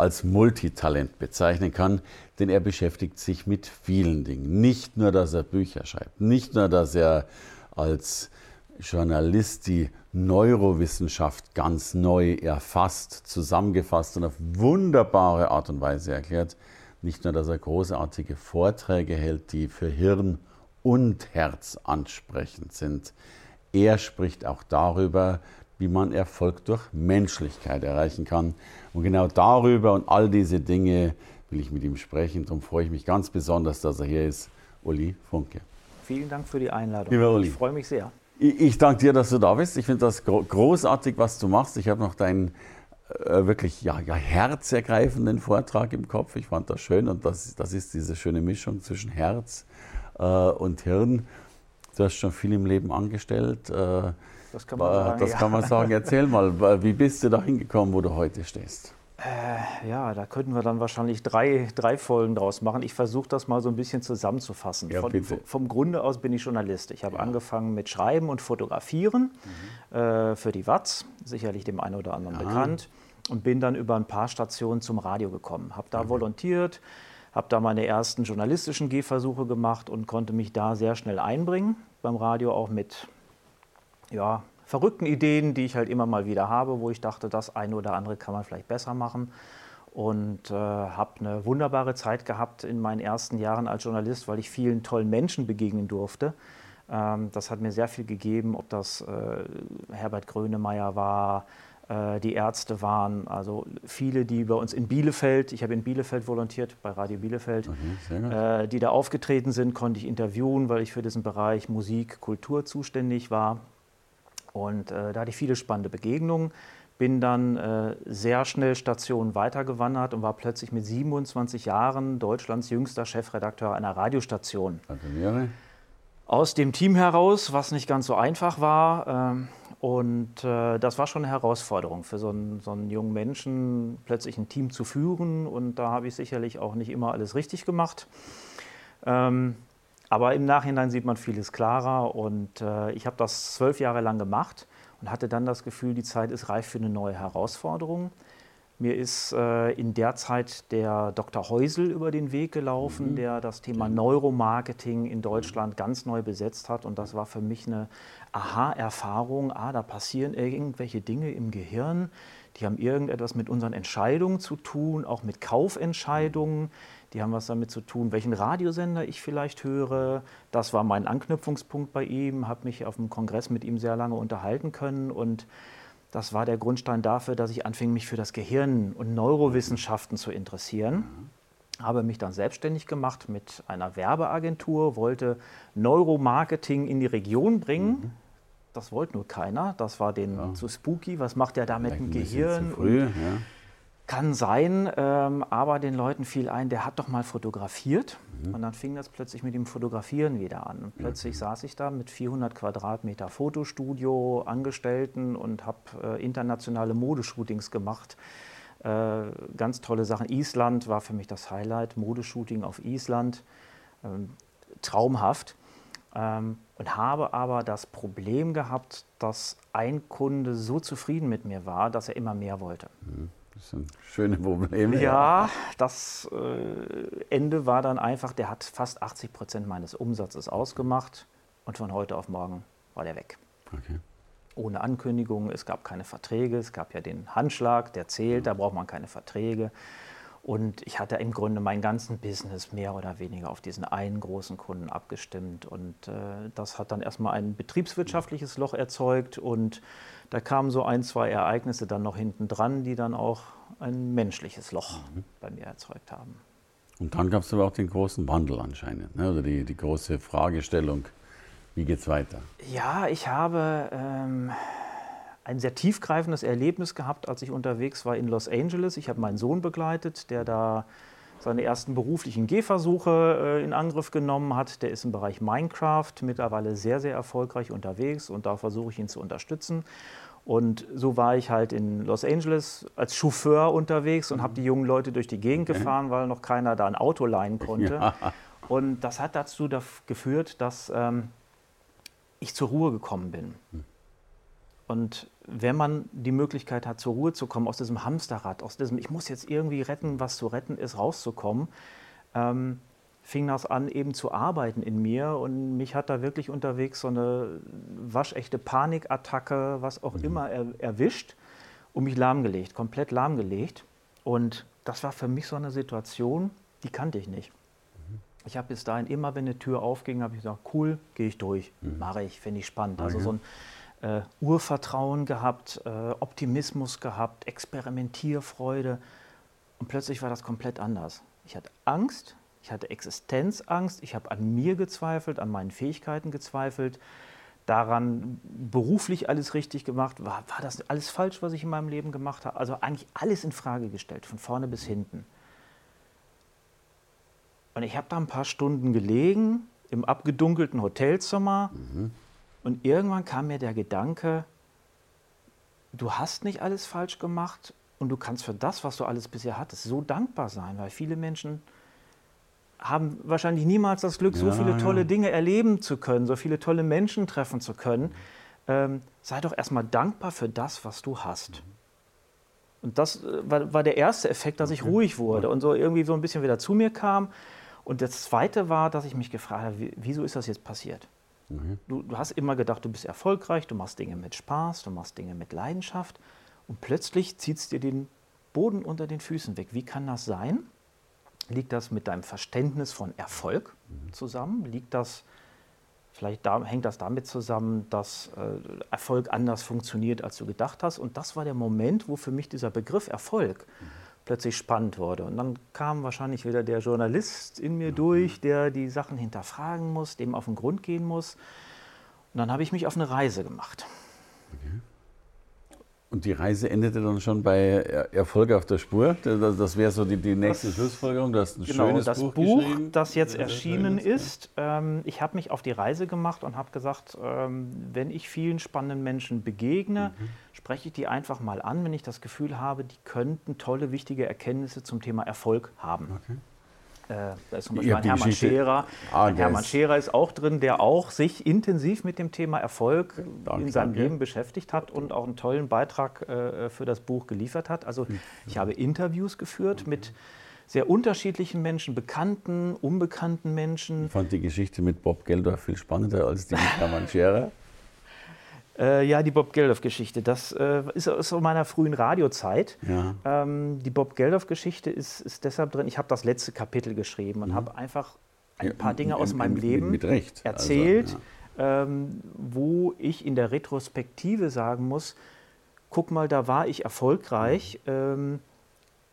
als Multitalent bezeichnen kann, denn er beschäftigt sich mit vielen Dingen. Nicht nur, dass er Bücher schreibt, nicht nur, dass er als Journalist die Neurowissenschaft ganz neu erfasst, zusammengefasst und auf wunderbare Art und Weise erklärt. Nicht nur, dass er großartige Vorträge hält, die für Hirn und Herz ansprechend sind. Er spricht auch darüber, wie man Erfolg durch Menschlichkeit erreichen kann. Und genau darüber und all diese Dinge will ich mit ihm sprechen. Darum freue ich mich ganz besonders, dass er hier ist. Uli Funke. Vielen Dank für die Einladung. Lieber Uli. Ich freue mich sehr. Ich, ich danke dir, dass du da bist. Ich finde das großartig, was du machst. Ich habe noch deinen äh, wirklich ja, ja, herzergreifenden Vortrag im Kopf. Ich fand das schön und das, das ist diese schöne Mischung zwischen Herz äh, und Hirn. Du hast schon viel im Leben angestellt. Äh, das kann man sagen. Das kann man sagen. Erzähl mal, wie bist du da hingekommen, wo du heute stehst? Äh, ja, da könnten wir dann wahrscheinlich drei, drei Folgen draus machen. Ich versuche das mal so ein bisschen zusammenzufassen. Ja, Von, vom Grunde aus bin ich Journalist. Ich habe ja. angefangen mit Schreiben und Fotografieren mhm. äh, für die Watz, sicherlich dem einen oder anderen Aha. bekannt, und bin dann über ein paar Stationen zum Radio gekommen. Habe da mhm. volontiert, habe da meine ersten journalistischen Gehversuche gemacht und konnte mich da sehr schnell einbringen. Beim Radio auch mit ja, verrückten Ideen, die ich halt immer mal wieder habe, wo ich dachte, das eine oder andere kann man vielleicht besser machen. Und äh, habe eine wunderbare Zeit gehabt in meinen ersten Jahren als Journalist, weil ich vielen tollen Menschen begegnen durfte. Ähm, das hat mir sehr viel gegeben, ob das äh, Herbert Grönemeyer war, äh, die Ärzte waren, also viele, die bei uns in Bielefeld, ich habe in Bielefeld volontiert, bei Radio Bielefeld, okay, äh, die da aufgetreten sind, konnte ich interviewen, weil ich für diesen Bereich Musik, Kultur zuständig war. Und äh, da hatte ich viele spannende Begegnungen. Bin dann äh, sehr schnell Stationen weitergewandert und war plötzlich mit 27 Jahren Deutschlands jüngster Chefredakteur einer Radiostation. Gratuliere. Aus dem Team heraus, was nicht ganz so einfach war. Ähm, und äh, das war schon eine Herausforderung für so einen, so einen, jungen Menschen, plötzlich ein Team zu führen. Und da habe ich sicherlich auch nicht immer alles richtig gemacht. Ähm, aber im Nachhinein sieht man vieles klarer und äh, ich habe das zwölf Jahre lang gemacht und hatte dann das Gefühl, die Zeit ist reif für eine neue Herausforderung. Mir ist äh, in der Zeit der Dr. Heusel über den Weg gelaufen, mhm. der das Thema Neuromarketing in Deutschland ganz neu besetzt hat. Und das war für mich eine Aha-Erfahrung. Ah, da passieren irgendwelche Dinge im Gehirn, die haben irgendetwas mit unseren Entscheidungen zu tun, auch mit Kaufentscheidungen. Die haben was damit zu tun, welchen Radiosender ich vielleicht höre. Das war mein Anknüpfungspunkt bei ihm, habe mich auf dem Kongress mit ihm sehr lange unterhalten können und das war der Grundstein dafür, dass ich anfing, mich für das Gehirn und Neurowissenschaften zu interessieren. Habe mich dann selbstständig gemacht mit einer Werbeagentur, wollte Neuromarketing in die Region bringen. Mhm. Das wollte nur keiner. Das war denen ja. zu spooky. Was macht der da mit dem Gehirn? Zu früh, ja. Kann sein, ähm, aber den Leuten fiel ein, der hat doch mal fotografiert. Mhm. Und dann fing das plötzlich mit dem Fotografieren wieder an. Und plötzlich mhm. saß ich da mit 400 Quadratmeter Fotostudio, Angestellten und habe äh, internationale Modeshootings gemacht. Äh, ganz tolle Sachen. Island war für mich das Highlight, Modeshooting auf Island. Ähm, traumhaft. Ähm, und habe aber das Problem gehabt, dass ein Kunde so zufrieden mit mir war, dass er immer mehr wollte. Mhm. Das sind schöne Probleme. Ja, das äh, Ende war dann einfach, der hat fast 80 Prozent meines Umsatzes ausgemacht und von heute auf morgen war der weg. Okay. Ohne Ankündigung, es gab keine Verträge, es gab ja den Handschlag, der zählt, da braucht man keine Verträge. Und ich hatte im Grunde meinen ganzen Business mehr oder weniger auf diesen einen großen Kunden abgestimmt. Und äh, das hat dann erstmal ein betriebswirtschaftliches Loch erzeugt. Und da kamen so ein, zwei Ereignisse dann noch hinten dran, die dann auch ein menschliches Loch mhm. bei mir erzeugt haben. Und dann gab es aber auch den großen Wandel anscheinend, ne? oder die, die große Fragestellung, wie geht es weiter? Ja, ich habe ähm, ein sehr tiefgreifendes Erlebnis gehabt, als ich unterwegs war in Los Angeles. Ich habe meinen Sohn begleitet, der da seine ersten beruflichen Gehversuche äh, in Angriff genommen hat. Der ist im Bereich Minecraft mittlerweile sehr, sehr erfolgreich unterwegs und da versuche ich ihn zu unterstützen. Und so war ich halt in Los Angeles als Chauffeur unterwegs und habe die jungen Leute durch die Gegend gefahren, weil noch keiner da ein Auto leihen konnte. Ja. Und das hat dazu geführt, dass ähm, ich zur Ruhe gekommen bin. Hm. Und wenn man die Möglichkeit hat, zur Ruhe zu kommen, aus diesem Hamsterrad, aus diesem, ich muss jetzt irgendwie retten, was zu retten ist, rauszukommen, ähm, fing das an, eben zu arbeiten in mir. Und mich hat da wirklich unterwegs so eine waschechte Panikattacke, was auch mhm. immer, er, erwischt und mich lahmgelegt, komplett lahmgelegt. Und das war für mich so eine Situation, die kannte ich nicht. Mhm. Ich habe bis dahin immer, wenn eine Tür aufging, habe ich gesagt, cool, gehe ich durch, mhm. mache ich, finde ich spannend. Also so ein äh, Urvertrauen gehabt, äh, Optimismus gehabt, Experimentierfreude. Und plötzlich war das komplett anders. Ich hatte Angst, ich hatte Existenzangst, ich habe an mir gezweifelt, an meinen Fähigkeiten gezweifelt, daran beruflich alles richtig gemacht. War, war das alles falsch, was ich in meinem Leben gemacht habe? Also eigentlich alles in Frage gestellt, von vorne bis hinten. Und ich habe da ein paar Stunden gelegen im abgedunkelten Hotelzimmer. Mhm und irgendwann kam mir der Gedanke, du hast nicht alles falsch gemacht und du kannst für das, was du alles bisher hattest, so dankbar sein, weil viele Menschen haben wahrscheinlich niemals das Glück, ja, so viele tolle ja. Dinge erleben zu können, so viele tolle Menschen treffen zu können. Ähm, sei doch erstmal dankbar für das, was du hast. Und das äh, war, war, der erste Effekt, dass ich ruhig wurde und so irgendwie so ein bisschen wieder zu mir kam. Und das zweite war, dass ich mich gefragt habe, wieso ist das jetzt passiert? Mhm. Du, du, hast immer gedacht, du bist erfolgreich, du machst Dinge mit Spaß, du machst Dinge mit Leidenschaft und plötzlich zieht es dir den Boden unter den Füßen weg. Wie kann das sein? Liegt das mit deinem Verständnis von Erfolg mhm. zusammen? Liegt das, vielleicht da, hängt das damit zusammen, dass äh, Erfolg anders funktioniert, als du gedacht hast? Und das war der Moment, wo für mich dieser Begriff Erfolg mhm plötzlich spannend wurde. Und dann kam wahrscheinlich wieder der Journalist in mir durch, der die Sachen hinterfragen muss, dem auf den Grund gehen muss. Und dann habe ich mich auf eine Reise gemacht. Okay. Und die Reise endete dann schon bei Erfolg auf der Spur. Das, das wäre so die, die nächste das, Schlussfolgerung. Du hast ein genau, schönes das Buch, Buch das jetzt erschienen ist. Ähm, ich habe mich auf die Reise gemacht und habe gesagt, ähm, wenn ich vielen spannenden Menschen begegne, mhm. spreche ich die einfach mal an, wenn ich das Gefühl habe, die könnten tolle, wichtige Erkenntnisse zum Thema Erfolg haben. Okay. Äh, da ist zum Beispiel ein Hermann Scherer. Ah, Hermann Scherer ist auch drin, der auch sich intensiv mit dem Thema Erfolg danke, in seinem danke. Leben beschäftigt hat und auch einen tollen Beitrag äh, für das Buch geliefert hat. Also hm. ich habe Interviews geführt mit sehr unterschiedlichen Menschen, bekannten, unbekannten Menschen. Ich fand die Geschichte mit Bob Geldof viel spannender als die mit Hermann Scherer. Äh, ja, die Bob Geldof-Geschichte. Das äh, ist aus meiner frühen Radiozeit. Ja. Ähm, die Bob Geldof-Geschichte ist, ist, deshalb drin. Ich habe das letzte Kapitel geschrieben und mhm. habe einfach ein paar Dinge aus meinem Leben mit, mit erzählt, also, ja. ähm, wo ich in der Retrospektive sagen muss: Guck mal, da war ich erfolgreich. Mhm. Ähm,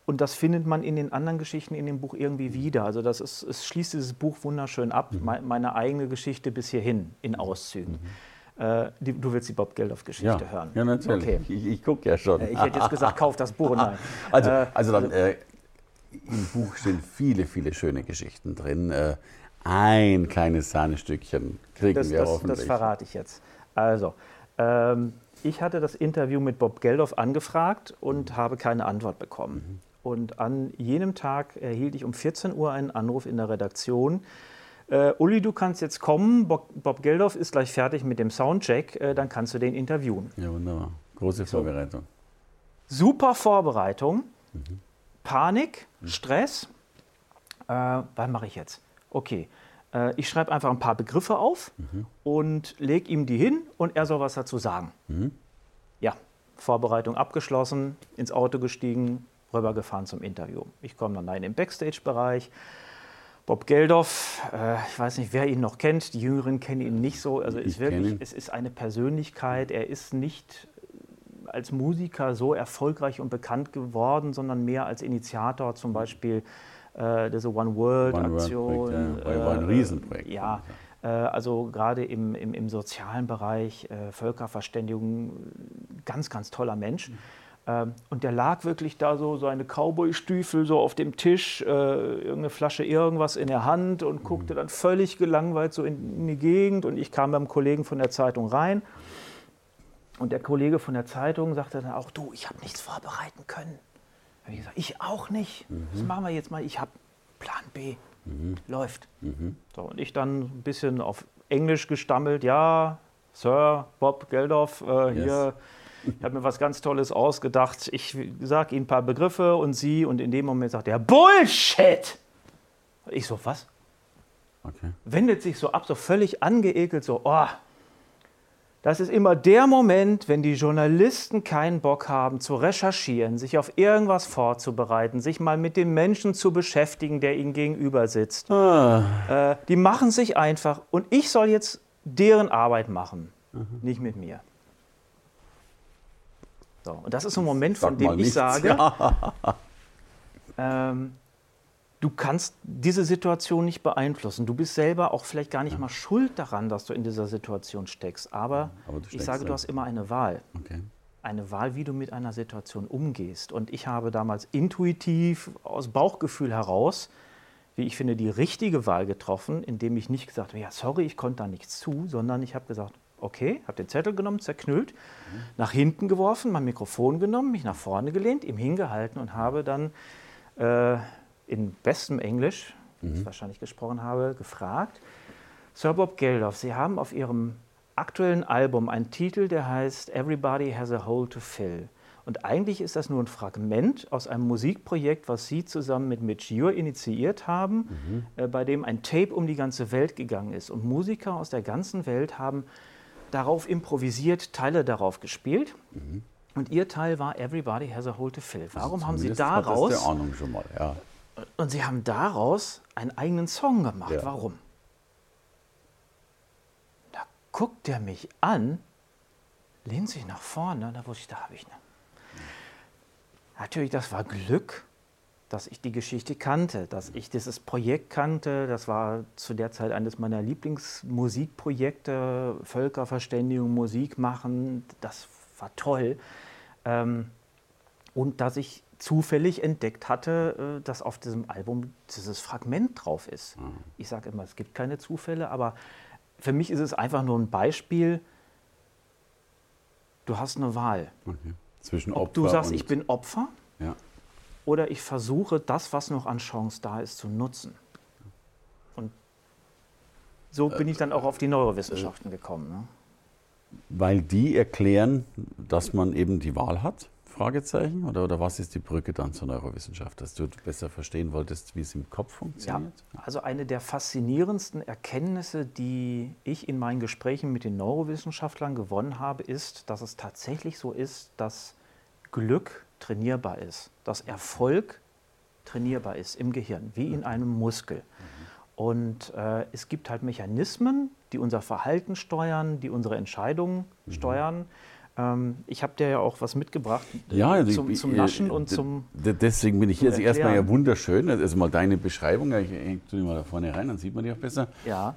und das findet man in den anderen Geschichten in dem Buch irgendwie wieder. Also das ist, es schließt dieses Buch wunderschön ab, mhm. meine eigene Geschichte bis hierhin in Auszügen. Äh, die, du willst die Bob Geldof-Geschichte ja. hören. Ja, natürlich. Okay. Ich, ich gucke ja schon. Äh, ich hätte jetzt gesagt, kauf das Buch. Nein. Also, äh, also dann, äh, im Buch stehen viele, viele schöne Geschichten drin. Äh, ein kleines Sahnestückchen kriegen das, wir das, hoffentlich. Das verrate ich jetzt. Also, ähm, ich hatte das Interview mit Bob Geldof angefragt und mhm. habe keine Antwort bekommen. Mhm. Und an jenem Tag erhielt ich um 14 Uhr einen Anruf in der Redaktion äh, Uli, du kannst jetzt kommen, Bob, Bob Geldof ist gleich fertig mit dem Soundcheck, äh, dann kannst du den interviewen. Ja, wunderbar. Große Vorbereitung. Super Vorbereitung, mhm. Panik, mhm. Stress. Äh, was mache ich jetzt? Okay, äh, ich schreibe einfach ein paar Begriffe auf mhm. und lege ihm die hin und er soll was dazu sagen. Mhm. Ja, Vorbereitung abgeschlossen, ins Auto gestiegen, rübergefahren zum Interview. Ich komme dann rein im Backstage-Bereich. Bob Geldof, äh, ich weiß nicht, wer ihn noch kennt, die Jüngeren kennen ihn nicht so. Also ist wirklich, es ist eine Persönlichkeit. Er ist nicht als Musiker so erfolgreich und bekannt geworden, sondern mehr als Initiator zum Beispiel äh, dieser One World Aktion. One ja. war ein äh, Riesenprojekt. Ja, äh, also gerade im, im, im, sozialen Bereich, äh, Völkerverständigung, ganz, ganz toller Mensch. Mhm. Ähm, und der lag wirklich da so, seine Cowboy-Stiefel so auf dem Tisch, äh, irgendeine Flasche irgendwas in der Hand und guckte dann völlig gelangweilt so in, in die Gegend. Und ich kam beim Kollegen von der Zeitung rein. Und der Kollege von der Zeitung sagte dann auch, du, ich habe nichts vorbereiten können. Da ich gesagt, ich auch nicht. Mhm. Das machen wir jetzt mal. Ich habe Plan B. Mhm. Läuft. Mhm. So, und ich dann ein bisschen auf Englisch gestammelt. Ja, Sir Bob Geldof, äh, yes. hier ich habe mir was ganz Tolles ausgedacht. Ich sage Ihnen ein paar Begriffe und Sie, und in dem Moment sagt er, Bullshit! Ich so, was? Okay. Wendet sich so ab, so völlig angeekelt, so, oh. Das ist immer der Moment, wenn die Journalisten keinen Bock haben zu recherchieren, sich auf irgendwas vorzubereiten, sich mal mit dem Menschen zu beschäftigen, der ihnen gegenüber sitzt. Ah. Äh, die machen sich einfach und ich soll jetzt deren Arbeit machen, mhm. nicht mit mir. So, und das ist so ein Moment, von dem ich nichts. sage, ja. ähm, du kannst diese Situation nicht beeinflussen. Du bist selber auch vielleicht gar nicht ja. mal schuld daran, dass du in dieser Situation steckst. Aber, Aber ich sage, du hast immer eine Wahl. Okay. Eine Wahl, wie du mit einer Situation umgehst. Und ich habe damals intuitiv aus Bauchgefühl heraus, wie ich finde, die richtige Wahl getroffen, indem ich nicht gesagt habe, ja, sorry, ich konnte da nichts zu, sondern ich habe gesagt, Okay, habe den Zettel genommen, zerknüllt, mhm. nach hinten geworfen, mein Mikrofon genommen, mich nach vorne gelehnt, ihm hingehalten und habe dann äh, in bestem Englisch, mhm. das ich wahrscheinlich gesprochen habe, gefragt, Sir Bob Geldof, Sie haben auf Ihrem aktuellen Album einen Titel, der heißt Everybody Has a Hole to Fill. Und eigentlich ist das nur ein Fragment aus einem Musikprojekt, was Sie zusammen mit Mitch Ure initiiert haben, mhm. äh, bei dem ein Tape um die ganze Welt gegangen ist. Und Musiker aus der ganzen Welt haben darauf improvisiert, Teile darauf gespielt. Mhm. Und ihr Teil war Everybody has a hole to fill. Warum also haben Sie daraus. Das der Ahnung schon mal, ja. Und Sie haben daraus einen eigenen Song gemacht. Ja. Warum? Da guckt er mich an, lehnt sich nach vorne, da wusste ich, da habe ich eine. Natürlich, das war Glück dass ich die Geschichte kannte, dass ich dieses Projekt kannte. Das war zu der Zeit eines meiner Lieblingsmusikprojekte, Völkerverständigung, Musik machen. Das war toll. Ähm, und dass ich zufällig entdeckt hatte, äh, dass auf diesem Album dieses Fragment drauf ist. Mhm. Ich sage immer, es gibt keine Zufälle, aber für mich ist es einfach nur ein Beispiel. Du hast eine Wahl. Okay. Zwischen Opfer Ob du sagst, ich bin Opfer. Ja oder ich versuche, das, was noch an Chance da ist, zu nutzen. Und so bin ich dann auch auf die Neurowissenschaften gekommen. Ne? Weil die erklären, dass man eben die Wahl hat? Fragezeichen? Oder, oder was ist die Brücke dann zur Neurowissenschaft, dass du besser verstehen wolltest, wie es im Kopf funktioniert? Ja, also eine der faszinierendsten Erkenntnisse, die ich in meinen Gesprächen mit den Neurowissenschaftlern gewonnen habe, ist, dass es tatsächlich so ist, dass Glück trainierbar ist, dass Erfolg trainierbar ist im Gehirn, wie in einem Muskel. Und äh, es gibt halt Mechanismen, die unser Verhalten steuern, die unsere Entscheidungen mhm. steuern. Ähm, ich habe dir ja auch was mitgebracht ja, also zum, ich, zum, Naschen äh, und zum. Deswegen bin ich hier. Also erstmal ja wunderschön. Also mal deine Beschreibung. Ich hänge die mal da vorne rein, dann sieht man die auch besser. Ja.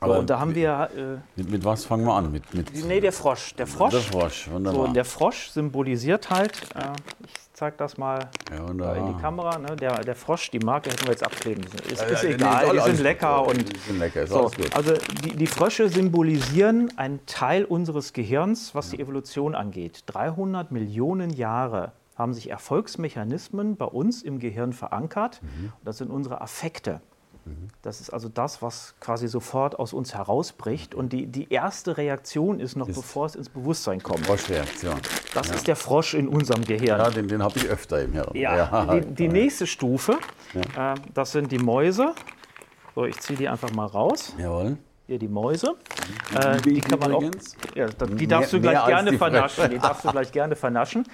Aber und da haben wir. Äh, mit, mit, was fangen wir an? Mit, mit nee, der Frosch. Der Frosch. Der Frosch, wunderbar. So, der Frosch symbolisiert halt, äh, ich zeige das mal ja, in die Kamera, ne? der, der Frosch, die Marke hätten wir jetzt abkleben müssen. Ist, ist egal, die sind lecker. Und die sind lecker, ist so, gut. Also die, die Frösche symbolisieren einen Teil unseres Gehirns, was ja. die Evolution angeht. 300 Millionen Jahre haben sich Erfolgsmechanismen bei uns im Gehirn verankert. Mhm. Das sind unsere Affekte. Das ist also das, was quasi sofort aus uns herausbricht. Und die, die erste Reaktion ist noch, ist bevor es ins Bewusstsein kommt. Froschreaktion. Das ja. ist der Frosch in unserem Gehirn. Ja, den, den habe ich öfter im Hirn. Ja, ja. Die, die, nächste Stufe, ja. äh, das sind die Mäuse. So, ich ziehe die einfach mal raus. Jawohl. Hier die Mäuse. Äh, die kann man auch, ja, die darfst mehr, du gleich gerne vernaschen. Die darfst du gleich gerne vernaschen.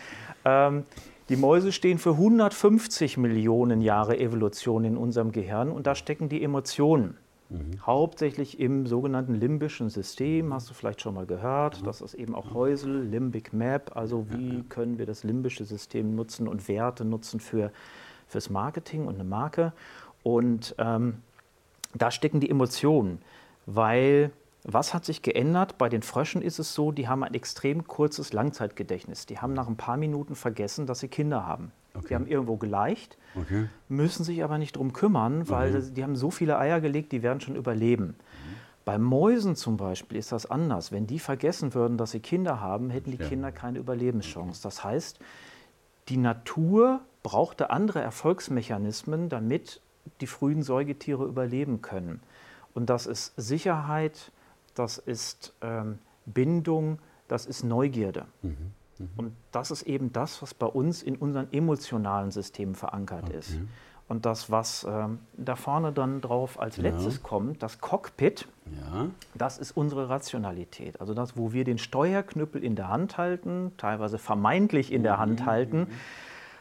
Die Mäuse stehen für 150 Millionen Jahre Evolution in unserem Gehirn und da stecken die Emotionen. Mhm. Hauptsächlich im sogenannten limbischen System, hast du vielleicht schon mal gehört. Mhm. Das ist eben auch Häusel, Limbic Map. Also wie können wir das limbische System nutzen und Werte nutzen für, fürs Marketing und eine Marke. Und ähm, da stecken die Emotionen, weil Was hat sich geändert? Bei den Fröschen ist es so, die haben ein extrem kurzes Langzeitgedächtnis. Die haben nach ein paar Minuten vergessen, dass sie Kinder haben. Okay. Die haben irgendwo geleicht, okay. müssen sich aber nicht darum kümmern, weil mhm. die haben so viele Eier gelegt, die werden schon überleben. Mhm. Bei Mäusen zum Beispiel ist das anders. Wenn die vergessen würden, dass sie Kinder haben, hätten die ja. Kinder keine Überlebenschance. Das heißt, die Natur brauchte andere Erfolgsmechanismen, damit die frühen Säugetiere überleben können. Und das ist Sicherheit, das ist ähm, Bindung, das ist Neugierde. Mhm. Mhm. Und das ist eben das, was bei uns in unseren emotionalen Systemen verankert okay. ist. Und das, was ähm, da vorne dann drauf als ja. letztes kommt, das Cockpit, ja. das ist unsere Rationalität. Also das, wo wir den Steuerknüppel in der Hand halten, teilweise vermeintlich in der Hand mhm. halten.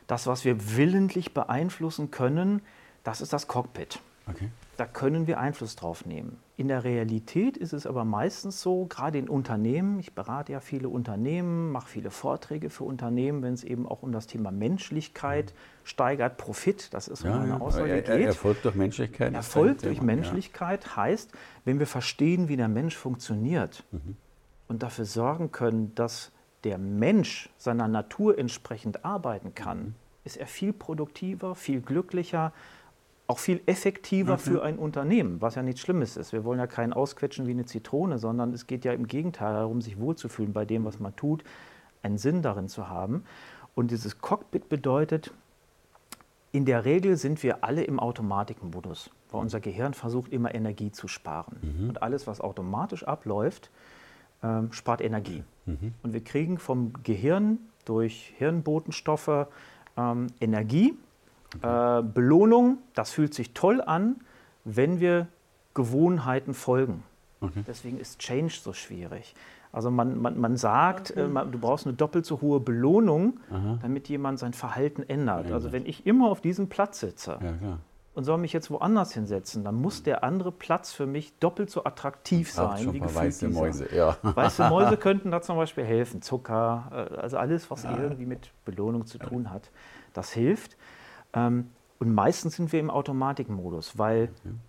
Das, was wir willentlich beeinflussen können, das ist das Cockpit. Okay. Da können wir Einfluss drauf nehmen. In der Realität ist es aber meistens so, gerade in Unternehmen, ich berate ja viele Unternehmen, mache viele Vorträge für Unternehmen, wenn es eben auch um das Thema Menschlichkeit steigert Profit, das ist ja, meine Aussage er, er, Erfolg durch Menschlichkeit. Erfolg durch Menschlichkeit ja. heißt, wenn wir verstehen, wie der Mensch funktioniert mhm. und dafür sorgen können, dass der Mensch seiner Natur entsprechend arbeiten kann, mhm. ist er viel produktiver, viel glücklicher, auch viel effektiver mhm. für ein Unternehmen, was ja nichts Schlimmes ist. Wir wollen ja keinen ausquetschen wie eine Zitrone, sondern es geht ja im Gegenteil darum, sich wohlzufühlen bei dem, was man tut, einen Sinn darin zu haben. Und dieses Cockpit bedeutet, in der Regel sind wir alle im Automatikmodus, weil unser Gehirn versucht immer Energie zu sparen. Mhm. Und alles, was automatisch abläuft, ähm, spart Energie. Mhm. Und wir kriegen vom Gehirn durch Hirnbotenstoffe ähm, Energie äh, Belohnung, das fühlt sich toll an, wenn wir Gewohnheiten folgen. Okay. Deswegen ist Change so schwierig. Also man, man, man sagt, okay. äh, man, du brauchst eine doppelt so hohe Belohnung, Aha. damit jemand sein Verhalten ändert. Ja, also wenn ich immer auf diesem Platz sitze ja, und soll mich jetzt woanders hinsetzen, dann muss der andere Platz für mich doppelt so attraktiv sein wie weiße dieser. Mäuse. Ja. Weiße Mäuse könnten da zum Beispiel helfen. Zucker, äh, also alles, was irgendwie mit Belohnung zu tun hat, das hilft. Ähm, und meistens sind wir im Automatikmodus, weil mhm.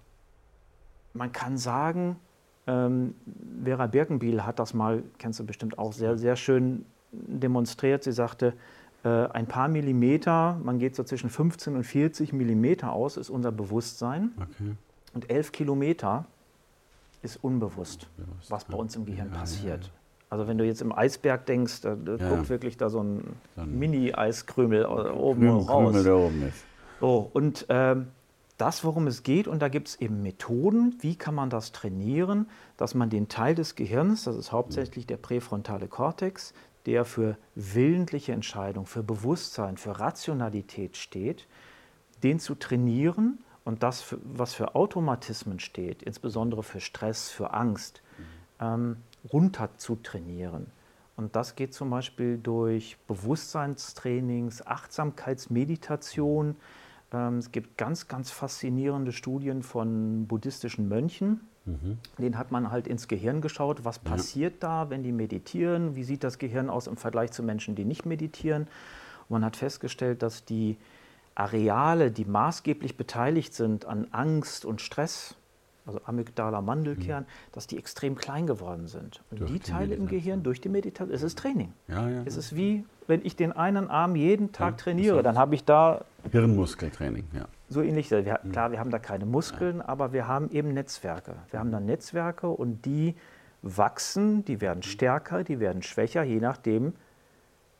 man kann sagen, ähm, Vera Birkenbiel hat das mal, kennst du bestimmt auch, sehr, sehr schön demonstriert. Sie sagte, äh, ein paar Millimeter, man geht so zwischen 15 und 40 Millimeter aus, ist unser Bewusstsein. Okay. Und 11 Kilometer ist unbewusst, Bewusst, was bei uns im Gehirn ja, passiert. Ja, ja. Also wenn du jetzt im Eisberg denkst, da, da guckt wirklich da so ein, so ein Mini-Eiskrümel oben Krümel, raus. Krümel da oben ist. So, und ähm, das, worum es geht, und da gibt es eben Methoden, wie kann man das trainieren, dass man den Teil des Gehirns, das ist hauptsächlich der präfrontale Kortex, der für willentliche Entscheidung, für Bewusstsein, für Rationalität steht, den zu trainieren und das, was für Automatismen steht, insbesondere für Stress, für Angst, mhm. ähm, runter zu trainieren. Und das geht zum Beispiel durch Bewusstseinstrainings, Achtsamkeitsmeditation. Ähm, es gibt ganz, ganz faszinierende Studien von buddhistischen Mönchen. Mhm. Den hat man halt ins Gehirn geschaut, was ja. passiert da, wenn die meditieren, wie sieht das Gehirn aus im Vergleich zu Menschen, die nicht meditieren. Und man hat festgestellt, dass die Areale, die maßgeblich beteiligt sind an Angst und Stress, also Amygdala, Mandelkern, mhm. dass die extrem klein geworden sind. Und durch die Teile im Gehirn durch die Meditation, es ist Training. Ja, ja, es ist wie, wenn ich den einen Arm jeden Tag ja, trainiere, dann habe ich da... Hirnmuskeltraining, ja. So ähnlich. Wir, mhm. klar, wir haben da keine Muskeln, aber wir haben eben Netzwerke. Wir haben da Netzwerke und die wachsen, die werden stärker, die werden schwächer, je nachdem,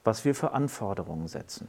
was wir für Anforderungen setzen.